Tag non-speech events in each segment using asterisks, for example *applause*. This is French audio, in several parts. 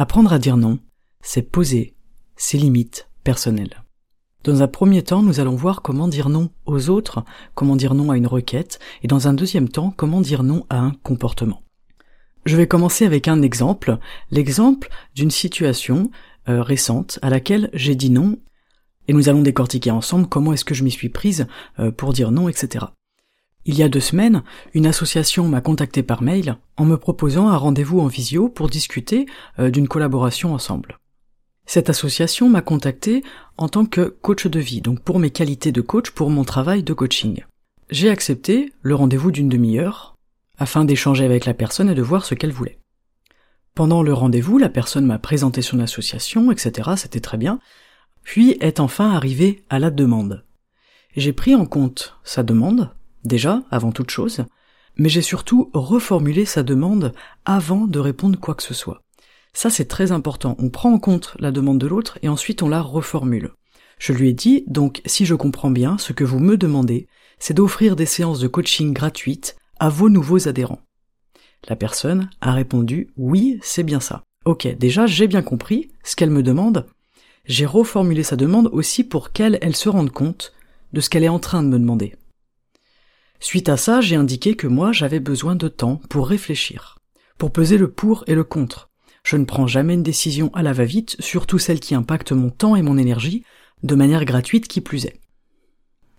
Apprendre à dire non, c'est poser ses limites personnelles. Dans un premier temps, nous allons voir comment dire non aux autres, comment dire non à une requête, et dans un deuxième temps, comment dire non à un comportement. Je vais commencer avec un exemple, l'exemple d'une situation euh, récente à laquelle j'ai dit non, et nous allons décortiquer ensemble comment est-ce que je m'y suis prise euh, pour dire non, etc. Il y a deux semaines, une association m'a contacté par mail en me proposant un rendez-vous en visio pour discuter euh, d'une collaboration ensemble. Cette association m'a contacté en tant que coach de vie, donc pour mes qualités de coach, pour mon travail de coaching. J'ai accepté le rendez-vous d'une demi-heure afin d'échanger avec la personne et de voir ce qu'elle voulait. Pendant le rendez-vous, la personne m'a présenté son association, etc., c'était très bien, puis est enfin arrivée à la demande. J'ai pris en compte sa demande, déjà, avant toute chose, mais j'ai surtout reformulé sa demande avant de répondre quoi que ce soit. Ça c'est très important, on prend en compte la demande de l'autre et ensuite on la reformule. Je lui ai dit, donc si je comprends bien, ce que vous me demandez, c'est d'offrir des séances de coaching gratuites à vos nouveaux adhérents. La personne a répondu oui, c'est bien ça. Ok, déjà j'ai bien compris ce qu'elle me demande. J'ai reformulé sa demande aussi pour qu'elle elle se rende compte de ce qu'elle est en train de me demander. Suite à ça, j'ai indiqué que moi j'avais besoin de temps pour réfléchir, pour peser le pour et le contre. Je ne prends jamais une décision à la va-vite, surtout celle qui impacte mon temps et mon énergie, de manière gratuite qui plus est.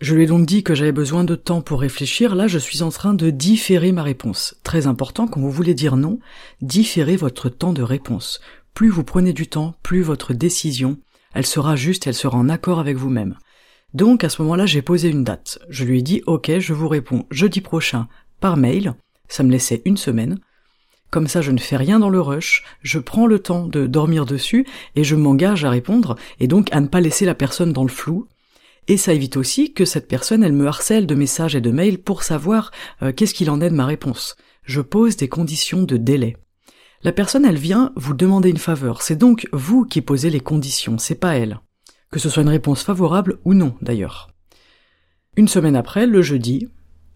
Je lui ai donc dit que j'avais besoin de temps pour réfléchir, là je suis en train de différer ma réponse. Très important, quand vous voulez dire non, différez votre temps de réponse. Plus vous prenez du temps, plus votre décision, elle sera juste, elle sera en accord avec vous-même. Donc à ce moment-là, j'ai posé une date. Je lui ai dit OK, je vous réponds jeudi prochain par mail. Ça me laissait une semaine. Comme ça, je ne fais rien dans le rush, je prends le temps de dormir dessus et je m'engage à répondre et donc à ne pas laisser la personne dans le flou. Et ça évite aussi que cette personne, elle me harcèle de messages et de mails pour savoir euh, qu'est-ce qu'il en est de ma réponse. Je pose des conditions de délai. La personne, elle vient vous demander une faveur. C'est donc vous qui posez les conditions, c'est pas elle que ce soit une réponse favorable ou non d'ailleurs. Une semaine après, le jeudi,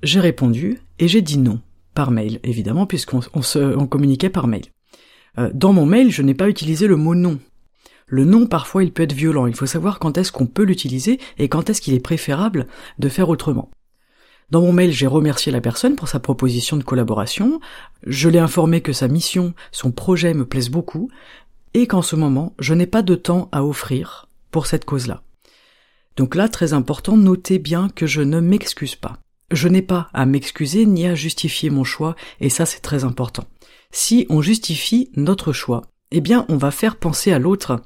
j'ai répondu et j'ai dit non, par mail évidemment, puisqu'on communiquait par mail. Euh, dans mon mail, je n'ai pas utilisé le mot non. Le non, parfois, il peut être violent. Il faut savoir quand est-ce qu'on peut l'utiliser et quand est-ce qu'il est préférable de faire autrement. Dans mon mail, j'ai remercié la personne pour sa proposition de collaboration. Je l'ai informé que sa mission, son projet me plaisent beaucoup et qu'en ce moment, je n'ai pas de temps à offrir cette cause-là. Donc là, très important, notez bien que je ne m'excuse pas. Je n'ai pas à m'excuser ni à justifier mon choix, et ça c'est très important. Si on justifie notre choix, eh bien on va faire penser à l'autre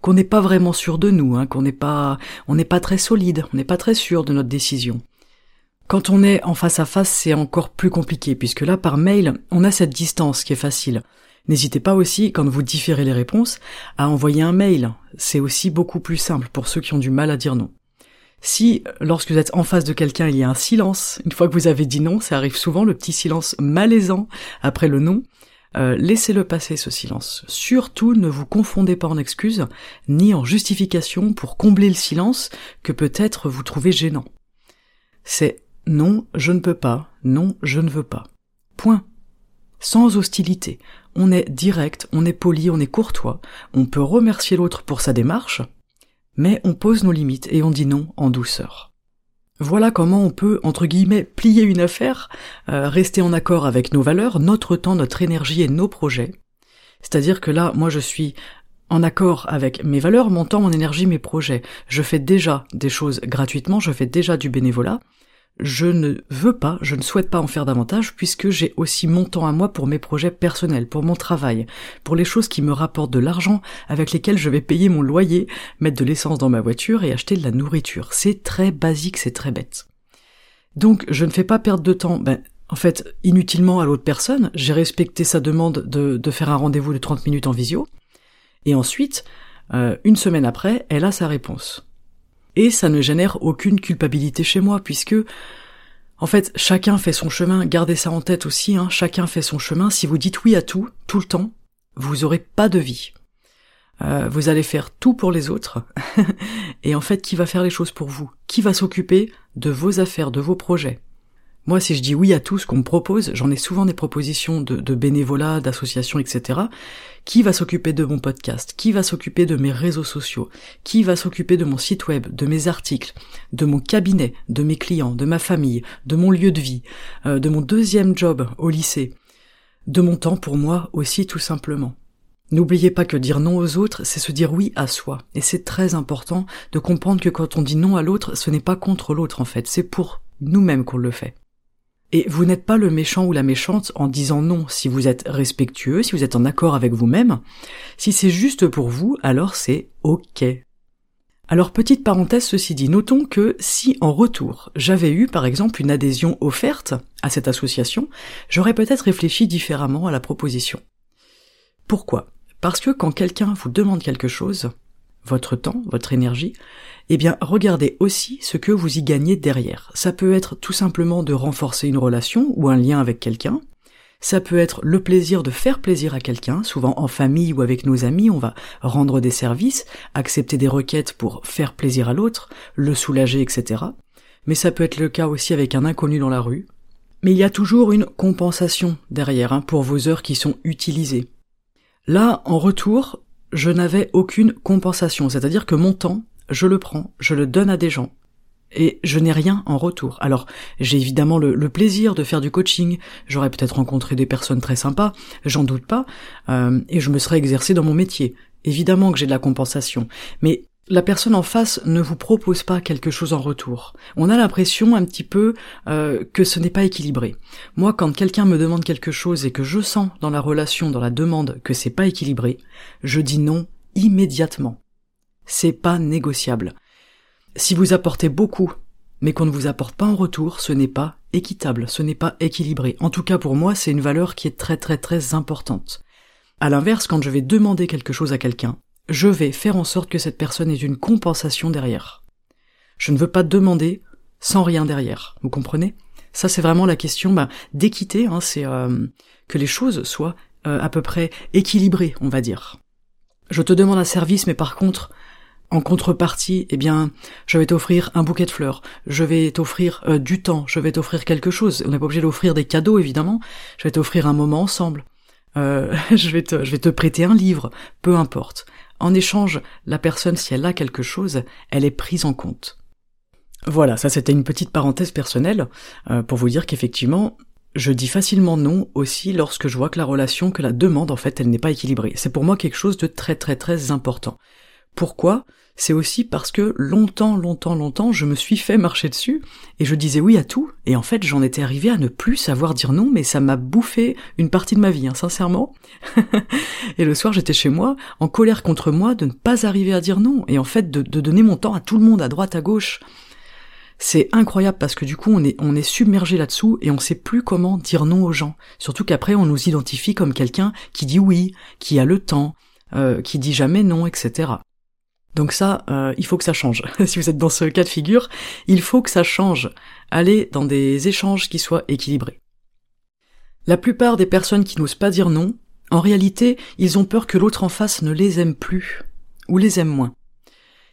qu'on n'est pas vraiment sûr de nous, hein, qu'on n'est pas, on n'est pas très solide, on n'est pas très sûr de notre décision. Quand on est en face à face, c'est encore plus compliqué, puisque là, par mail, on a cette distance qui est facile. N'hésitez pas aussi, quand vous différez les réponses, à envoyer un mail. C'est aussi beaucoup plus simple pour ceux qui ont du mal à dire non. Si, lorsque vous êtes en face de quelqu'un, il y a un silence, une fois que vous avez dit non, ça arrive souvent, le petit silence malaisant après le non, euh, laissez-le passer ce silence. Surtout ne vous confondez pas en excuses, ni en justification pour combler le silence que peut-être vous trouvez gênant. C'est non, je ne peux pas, non, je ne veux pas. Point. Sans hostilité, on est direct, on est poli, on est courtois, on peut remercier l'autre pour sa démarche, mais on pose nos limites et on dit non en douceur. Voilà comment on peut, entre guillemets, plier une affaire, euh, rester en accord avec nos valeurs, notre temps, notre énergie et nos projets. C'est-à-dire que là, moi je suis en accord avec mes valeurs, mon temps, mon énergie, mes projets. Je fais déjà des choses gratuitement, je fais déjà du bénévolat, je ne veux pas, je ne souhaite pas en faire davantage puisque j'ai aussi mon temps à moi pour mes projets personnels, pour mon travail, pour les choses qui me rapportent de l'argent avec lesquelles je vais payer mon loyer, mettre de l'essence dans ma voiture et acheter de la nourriture. C'est très basique, c'est très bête. Donc je ne fais pas perdre de temps, ben, en fait, inutilement à l'autre personne, j'ai respecté sa demande de, faire un rendez-vous de 30 minutes en visio, et ensuite, euh, une semaine après, elle a sa réponse. Et ça ne génère aucune culpabilité chez moi, puisque, en fait, chacun fait son chemin, gardez ça en tête aussi, hein, chacun fait son chemin, si vous dites oui à tout, tout le temps, vous aurez pas de vie. Euh, vous allez faire tout pour les autres, *laughs* et en fait, qui va faire les choses pour vous? Qui va s'occuper de vos affaires, de vos projets? Moi, si je dis oui à tout ce qu'on me propose, j'en ai souvent des propositions de, bénévolat, d'associations, etc. Qui va s'occuper de mon podcast? Qui va s'occuper de mes réseaux sociaux? Qui va s'occuper de mon site web, de mes articles, de mon cabinet, de mes clients, de ma famille, de mon lieu de vie, euh, de mon deuxième job au lycée, de mon temps pour moi aussi tout simplement. N'oubliez pas que dire non aux autres, c'est se dire oui à soi. Et c'est très important de comprendre que quand on dit non à l'autre, ce n'est pas contre l'autre en fait, c'est pour nous-mêmes qu'on le fait. Et vous n'êtes pas le méchant ou la méchante en disant non si vous êtes respectueux, si vous êtes en accord avec vous-même. Si c'est juste pour vous, alors c'est ok. Alors petite parenthèse ceci dit, notons que si en retour j'avais eu par exemple une adhésion offerte à cette association, j'aurais peut-être réfléchi différemment à la proposition. Pourquoi? Parce que quand quelqu'un vous demande quelque chose, votre temps, votre énergie, eh bien regardez aussi ce que vous y gagnez derrière. Ça peut être tout simplement de renforcer une relation ou un lien avec quelqu'un. Ça peut être le plaisir de faire plaisir à quelqu'un, souvent en famille ou avec nos amis, on va rendre des services, accepter des requêtes pour faire plaisir à l'autre, le soulager, etc. Mais ça peut être le cas aussi avec un inconnu dans la rue. Mais il y a toujours une compensation derrière hein, pour vos heures qui sont utilisées. Là, en retour, je n'avais aucune compensation, c'est-à-dire que mon temps, je le prends, je le donne à des gens, et je n'ai rien en retour. Alors, j'ai évidemment le, plaisir de faire du coaching, j'aurais peut-être rencontré des personnes très sympas, j'en doute pas, euh, et je me serais exercé dans mon métier. Évidemment que j'ai de la compensation, mais la personne en face ne vous propose pas quelque chose en retour. On a l'impression un petit peu euh, que ce n'est pas équilibré. Moi, quand quelqu'un me demande quelque chose et que je sens dans la relation, dans la demande, que c'est pas équilibré, je dis non immédiatement. C'est pas négociable. Si vous apportez beaucoup, mais qu'on ne vous apporte pas en retour, ce n'est pas équitable, ce n'est pas équilibré. En tout cas, pour moi, c'est une valeur qui est très très très importante. À l'inverse, quand je vais demander quelque chose à quelqu'un, je vais faire en sorte que cette personne ait une compensation derrière. Je ne veux pas demander sans rien derrière, vous comprenez? Ça c'est vraiment la question bah, d'équité, hein, c'est euh, que les choses soient euh, à peu près équilibrées, on va dire. Je te demande un service, mais par contre, en contrepartie, eh bien, je vais t'offrir un bouquet de fleurs, je vais t'offrir euh, du temps, je vais t'offrir quelque chose. On n'est pas obligé d'offrir des cadeaux, évidemment. Je vais t'offrir un moment ensemble. *laughs* je vais te, je vais te prêter un livre, peu importe. En échange, la personne, si elle a quelque chose, elle est prise en compte. Voilà, ça c'était une petite parenthèse personnelle euh, pour vous dire qu'effectivement, je dis facilement non aussi lorsque je vois que la relation, que la demande en fait, elle n'est pas équilibrée. C'est pour moi quelque chose de très très très important. Pourquoi? C'est aussi parce que longtemps, longtemps, longtemps, je me suis fait marcher dessus et je disais oui à tout. Et en fait, j'en étais arrivé à ne plus savoir dire non, mais ça m'a bouffé une partie de ma vie, hein, sincèrement. *laughs* et le soir, j'étais chez moi, en colère contre moi de ne pas arriver à dire non et en fait de, donner mon temps à tout le monde, à droite, à gauche. C'est incroyable parce que du coup, on est, on est submergé là-dessous et on sait plus comment dire non aux gens. Surtout qu'après, on nous identifie comme quelqu'un qui dit oui, qui a le temps, euh, qui dit jamais non, etc. Donc ça, euh, il faut que ça change. *laughs* si vous êtes dans ce cas de figure, il faut que ça change. Allez dans des échanges qui soient équilibrés. La plupart des personnes qui n'osent pas dire non, en réalité, ils ont peur que l'autre en face ne les aime plus, ou les aime moins.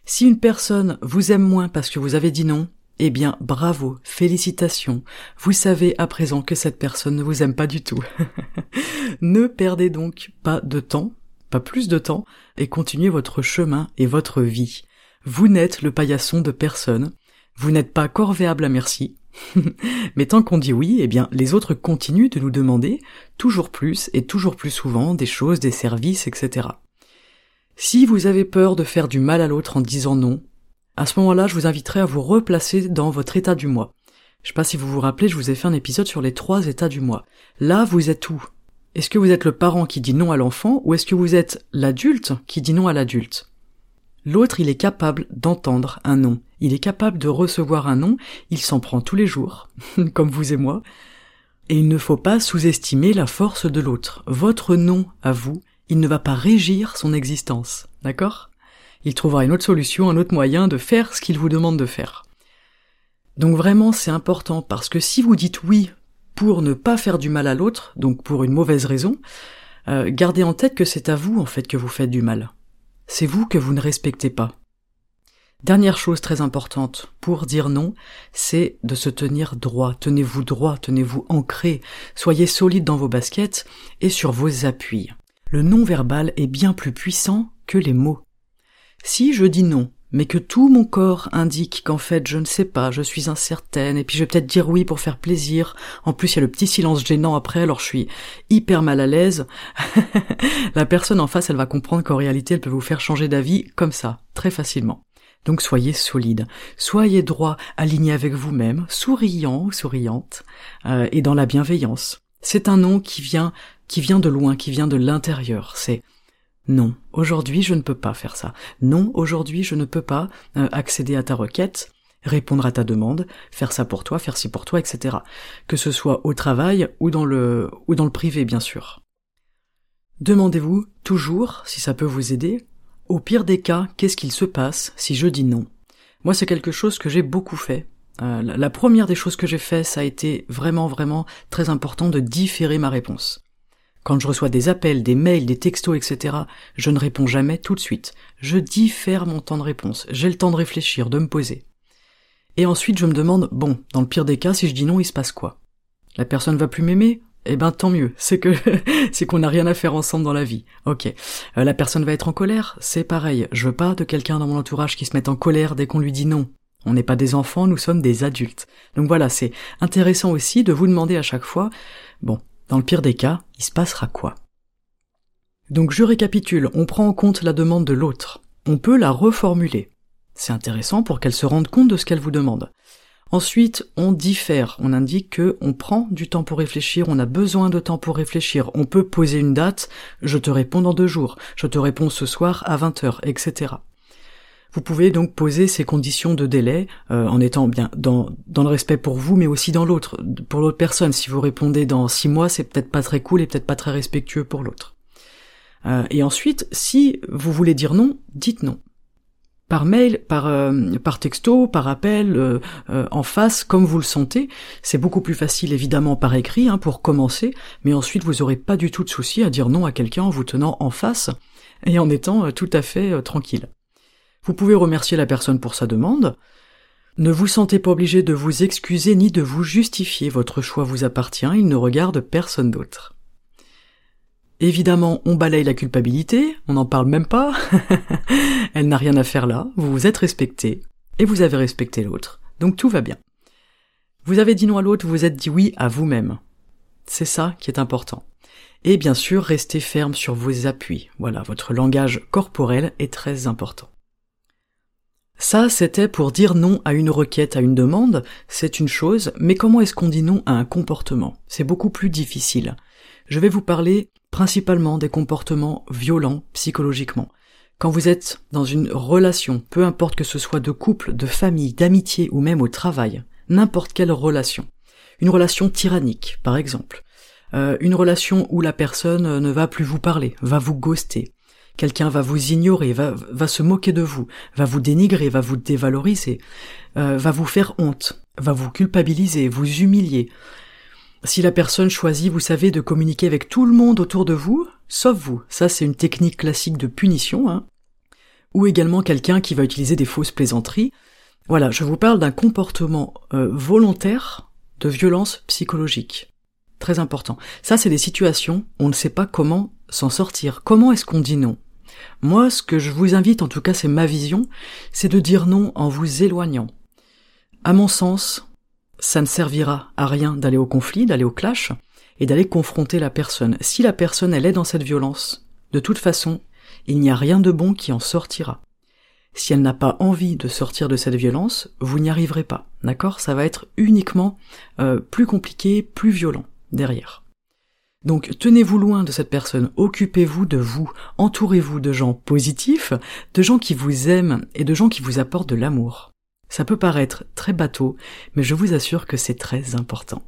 Si une personne vous aime moins parce que vous avez dit non, eh bien bravo, félicitations, vous savez à présent que cette personne ne vous aime pas du tout. *laughs* ne perdez donc pas de temps pas plus de temps, et continuez votre chemin et votre vie. Vous n'êtes le paillasson de personne, vous n'êtes pas corvéable à merci, *laughs* mais tant qu'on dit oui, eh bien, les autres continuent de nous demander toujours plus et toujours plus souvent des choses, des services, etc. Si vous avez peur de faire du mal à l'autre en disant non, à ce moment-là, je vous inviterai à vous replacer dans votre état du mois. Je sais pas si vous vous rappelez, je vous ai fait un épisode sur les trois états du mois. Là, vous êtes où? Est-ce que vous êtes le parent qui dit non à l'enfant ou est-ce que vous êtes l'adulte qui dit non à l'adulte? L'autre, il est capable d'entendre un non. Il est capable de recevoir un non. Il s'en prend tous les jours, *laughs* comme vous et moi. Et il ne faut pas sous-estimer la force de l'autre. Votre non à vous, il ne va pas régir son existence. D'accord? Il trouvera une autre solution, un autre moyen de faire ce qu'il vous demande de faire. Donc vraiment, c'est important parce que si vous dites oui pour ne pas faire du mal à l'autre, donc pour une mauvaise raison, euh, gardez en tête que c'est à vous en fait que vous faites du mal. C'est vous que vous ne respectez pas. Dernière chose très importante pour dire non, c'est de se tenir droit. Tenez-vous droit, tenez-vous ancré, soyez solide dans vos baskets et sur vos appuis. Le non-verbal est bien plus puissant que les mots. Si je dis non, mais que tout mon corps indique qu'en fait je ne sais pas, je suis incertaine, et puis je vais peut-être dire oui pour faire plaisir. En plus il y a le petit silence gênant après, alors je suis hyper mal à l'aise. *laughs* la personne en face, elle va comprendre qu'en réalité elle peut vous faire changer d'avis comme ça, très facilement. Donc soyez solide, soyez droit, aligné avec vous-même, souriant ou souriante, euh, et dans la bienveillance. C'est un nom qui vient, qui vient de loin, qui vient de l'intérieur. C'est non, aujourd'hui je ne peux pas faire ça. Non, aujourd'hui je ne peux pas euh, accéder à ta requête, répondre à ta demande, faire ça pour toi, faire ci pour toi, etc. Que ce soit au travail ou dans le ou dans le privé, bien sûr. Demandez-vous toujours, si ça peut vous aider, au pire des cas, qu'est-ce qu'il se passe si je dis non? Moi, c'est quelque chose que j'ai beaucoup fait. Euh, la première des choses que j'ai fait, ça a été vraiment, vraiment très important de différer ma réponse. Quand je reçois des appels, des mails, des textos, etc., je ne réponds jamais tout de suite. Je diffère mon temps de réponse. J'ai le temps de réfléchir, de me poser. Et ensuite, je me demande, bon, dans le pire des cas, si je dis non, il se passe quoi? La personne va plus m'aimer? Eh ben, tant mieux. C'est que, *laughs* c'est qu'on n'a rien à faire ensemble dans la vie. Ok. Euh, la personne va être en colère? C'est pareil. Je veux pas de quelqu'un dans mon entourage qui se mette en colère dès qu'on lui dit non. On n'est pas des enfants, nous sommes des adultes. Donc voilà, c'est intéressant aussi de vous demander à chaque fois, bon, dans le pire des cas, il se passera quoi? Donc je récapitule, on prend en compte la demande de l'autre. On peut la reformuler. C'est intéressant pour qu'elle se rende compte de ce qu'elle vous demande. Ensuite, on diffère, on indique que on prend du temps pour réfléchir, on a besoin de temps pour réfléchir, on peut poser une date, je te réponds dans deux jours, je te réponds ce soir à 20h, etc. Vous pouvez donc poser ces conditions de délai euh, en étant bien dans, dans le respect pour vous, mais aussi dans l'autre, pour l'autre personne. Si vous répondez dans six mois, c'est peut-être pas très cool et peut-être pas très respectueux pour l'autre. Euh, et ensuite, si vous voulez dire non, dites non. Par mail, par, euh, par texto, par appel, en face, comme vous le sentez. C'est beaucoup plus facile évidemment par écrit hein, pour commencer, mais ensuite vous aurez pas du tout de souci à dire non à quelqu'un en vous tenant en face et en étant tout à fait tranquille. Vous pouvez remercier la personne pour sa demande. Ne vous sentez pas obligé de vous excuser ni de vous justifier, votre choix vous appartient, il ne regarde personne d'autre. Évidemment, on balaye la culpabilité, on n'en parle même pas, *laughs* elle n'a rien à faire là, vous vous êtes respecté, et vous avez respecté l'autre, donc tout va bien. Vous avez dit non à l'autre, vous vous êtes dit oui à vous-même. C'est ça qui est important. Et bien sûr, restez ferme sur vos appuis. Voilà, votre langage corporel est très important. Ça, c'était pour dire non à une requête, à une demande, c'est une chose, mais comment est-ce qu'on dit non à un comportement? C'est beaucoup plus difficile. Je vais vous parler principalement des comportements violents psychologiquement. Quand vous êtes dans une relation, peu importe que ce soit de couple, de famille, d'amitié ou même au travail, n'importe quelle relation, une relation tyrannique, par exemple, euh, une relation où la personne ne va plus vous parler, va vous ghoster, quelqu'un va vous ignorer, va, va se moquer de vous, va vous dénigrer, va vous dévaloriser, euh, va vous faire honte, va vous culpabiliser, vous humilier. Si la personne choisit, vous savez, de communiquer avec tout le monde autour de vous, sauf vous, ça c'est une technique classique de punition, hein. ou également quelqu'un qui va utiliser des fausses plaisanteries. Voilà, je vous parle d'un comportement euh, volontaire de violence psychologique. Très important. Ça, c'est des situations où on ne sait pas comment s'en sortir. Comment est-ce qu'on dit non? Moi, ce que je vous invite, en tout cas c'est ma vision, c'est de dire non en vous éloignant. À mon sens, ça ne servira à rien d'aller au conflit, d'aller au clash, et d'aller confronter la personne. Si la personne, elle est dans cette violence, de toute façon, il n'y a rien de bon qui en sortira. Si elle n'a pas envie de sortir de cette violence, vous n'y arriverez pas, d'accord? Ça va être uniquement euh, plus compliqué, plus violent derrière. Donc tenez-vous loin de cette personne, occupez-vous de vous, entourez-vous de gens positifs, de gens qui vous aiment et de gens qui vous apportent de l'amour. Ça peut paraître très bateau, mais je vous assure que c'est très important.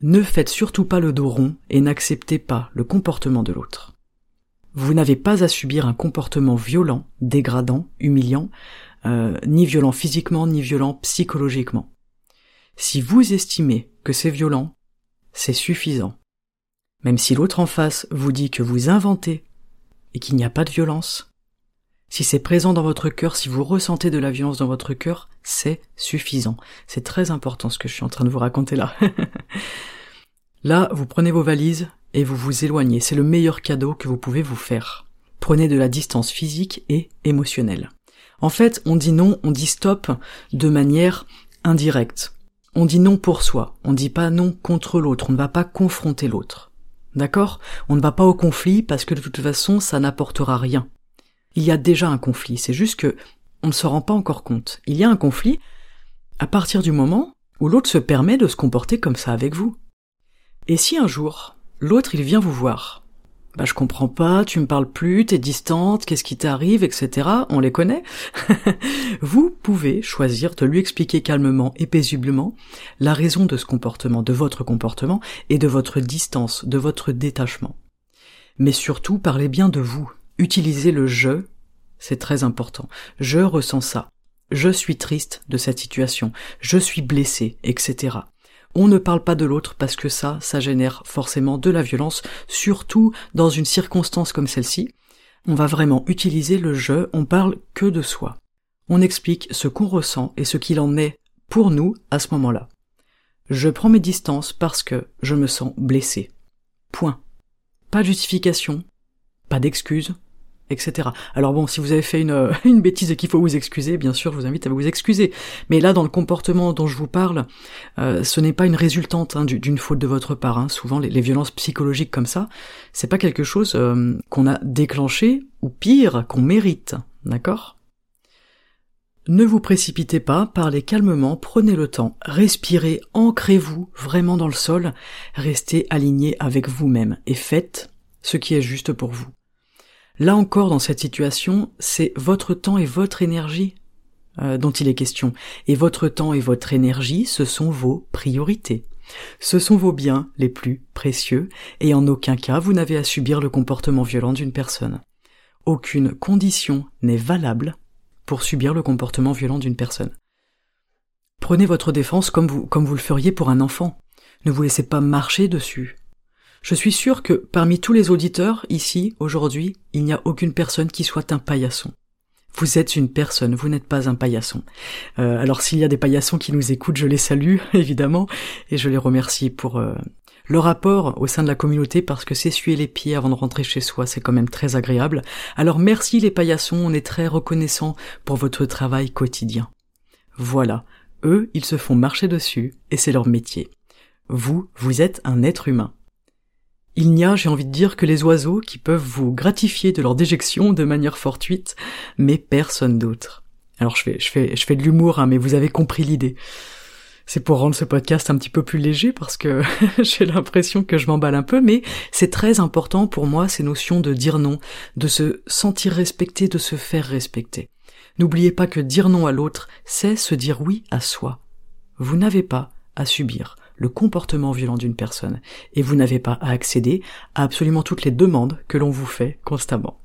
Ne faites surtout pas le dos rond et n'acceptez pas le comportement de l'autre. Vous n'avez pas à subir un comportement violent, dégradant, humiliant, euh, ni violent physiquement, ni violent psychologiquement. Si vous estimez que c'est violent, c'est suffisant. Même si l'autre en face vous dit que vous inventez et qu'il n'y a pas de violence, si c'est présent dans votre cœur, si vous ressentez de la violence dans votre cœur, c'est suffisant. C'est très important ce que je suis en train de vous raconter là. *laughs* là, vous prenez vos valises et vous vous éloignez. C'est le meilleur cadeau que vous pouvez vous faire. Prenez de la distance physique et émotionnelle. En fait, on dit non, on dit stop de manière indirecte. On dit non pour soi, on ne dit pas non contre l'autre, on ne va pas confronter l'autre. D'accord? On ne va pas au conflit parce que de toute façon, ça n'apportera rien. Il y a déjà un conflit, c'est juste que on ne se rend pas encore compte. Il y a un conflit à partir du moment où l'autre se permet de se comporter comme ça avec vous. Et si un jour, l'autre il vient vous voir, bah je comprends pas, tu me parles plus, t'es distante, qu'est-ce qui t'arrive, etc. On les connaît. *laughs* vous pouvez choisir de lui expliquer calmement et paisiblement la raison de ce comportement, de votre comportement et de votre distance, de votre détachement. Mais surtout, parlez bien de vous. Utilisez le je, c'est très important. Je ressens ça. Je suis triste de cette situation. Je suis blessé, etc. On ne parle pas de l'autre parce que ça, ça génère forcément de la violence, surtout dans une circonstance comme celle-ci. On va vraiment utiliser le je, on parle que de soi. On explique ce qu'on ressent et ce qu'il en est pour nous à ce moment-là. Je prends mes distances parce que je me sens blessé. Point. Pas de justification, pas d'excuse, etc. Alors bon, si vous avez fait une, *laughs* une bêtise et qu'il faut vous excuser, bien sûr, je vous invite à vous excuser. Mais là, dans le comportement dont je vous parle, euh, ce n'est pas une résultante hein, d'une faute de votre part. Hein. Souvent, les, violences psychologiques comme ça, c'est pas quelque chose euh, qu'on a déclenché ou pire qu'on mérite, d'accord? Ne vous précipitez pas, parlez calmement, prenez le temps, respirez, ancrez-vous vraiment dans le sol, restez aligné avec vous-même et faites ce qui est juste pour vous. Là encore, dans cette situation, c'est votre temps et votre énergie euh, dont il est question. Et votre temps et votre énergie, ce sont vos priorités. Ce sont vos biens les plus précieux, et en aucun cas vous n'avez à subir le comportement violent d'une personne. Aucune condition n'est valable pour subir le comportement violent d'une personne. Prenez votre défense comme vous, comme vous le feriez pour un enfant. Ne vous laissez pas marcher dessus. Je suis sûr que parmi tous les auditeurs ici, aujourd'hui, il n'y a aucune personne qui soit un paillasson. Vous êtes une personne, vous n'êtes pas un paillasson. Euh, alors s'il y a des paillassons qui nous écoutent, je les salue, *laughs* évidemment, et je les remercie pour euh, le rapport au sein de la communauté parce que s'essuyer les pieds avant de rentrer chez soi, c'est quand même très agréable. Alors merci les paillassons, on est très reconnaissants pour votre travail quotidien. Voilà, eux, ils se font marcher dessus, et c'est leur métier. Vous, vous êtes un être humain. Il n'y a, j'ai envie de dire, que les oiseaux qui peuvent vous gratifier de leur déjection de manière fortuite, mais personne d'autre. Alors je fais, je fais, je fais de l'humour, hein, mais vous avez compris l'idée. C'est pour rendre ce podcast un petit peu plus léger parce que *laughs* j'ai l'impression que je m'emballe un peu, mais c'est très important pour moi ces notions de dire non, de se sentir respecté, de se faire respecter. N'oubliez pas que dire non à l'autre, c'est se dire oui à soi. Vous n'avez pas à subir le comportement violent d'une personne, et vous n'avez pas à accéder à absolument toutes les demandes que l'on vous fait constamment.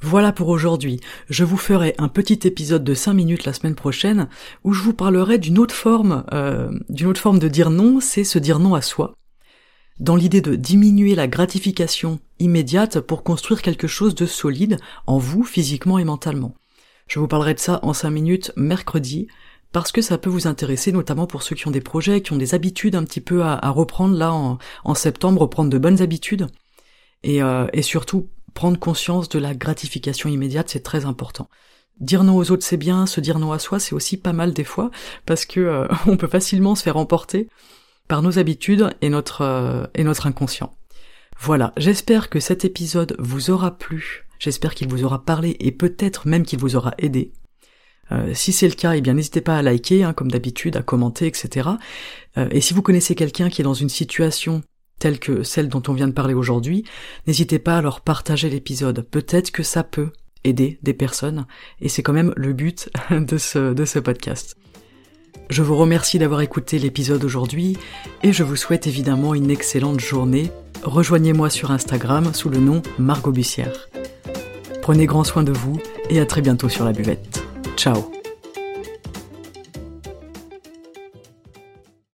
Voilà pour aujourd'hui. Je vous ferai un petit épisode de 5 minutes la semaine prochaine où je vous parlerai d'une autre forme, euh, d'une autre forme de dire non, c'est se dire non à soi. Dans l'idée de diminuer la gratification immédiate pour construire quelque chose de solide en vous physiquement et mentalement. Je vous parlerai de ça en 5 minutes mercredi parce que ça peut vous intéresser, notamment pour ceux qui ont des projets, qui ont des habitudes un petit peu à, reprendre là en, septembre, reprendre de bonnes habitudes, et, euh, et surtout prendre conscience de la gratification immédiate, c'est très important. Dire non aux autres c'est bien, se dire non à soi c'est aussi pas mal des fois, parce que euh, *laughs* on peut facilement se faire emporter par nos habitudes et notre euh, et notre inconscient. Voilà, j'espère que cet épisode vous aura plu, j'espère qu'il vous aura parlé et peut-être même qu'il vous aura aidé. Euh, si c'est le cas, eh bien n'hésitez pas à liker, hein, comme d'habitude, à commenter, etc. Euh, et si vous connaissez quelqu'un qui est dans une situation telles que celles dont on vient de parler aujourd'hui, n'hésitez pas à leur partager l'épisode. Peut-être que ça peut aider des personnes, et c'est quand même le but *laughs* de ce, de ce podcast. Je vous remercie d'avoir écouté l'épisode aujourd'hui, et je vous souhaite évidemment une excellente journée. Rejoignez-moi sur Instagram sous le nom Margot Bussière. Prenez grand soin de vous, et à très bientôt sur la buvette. Ciao.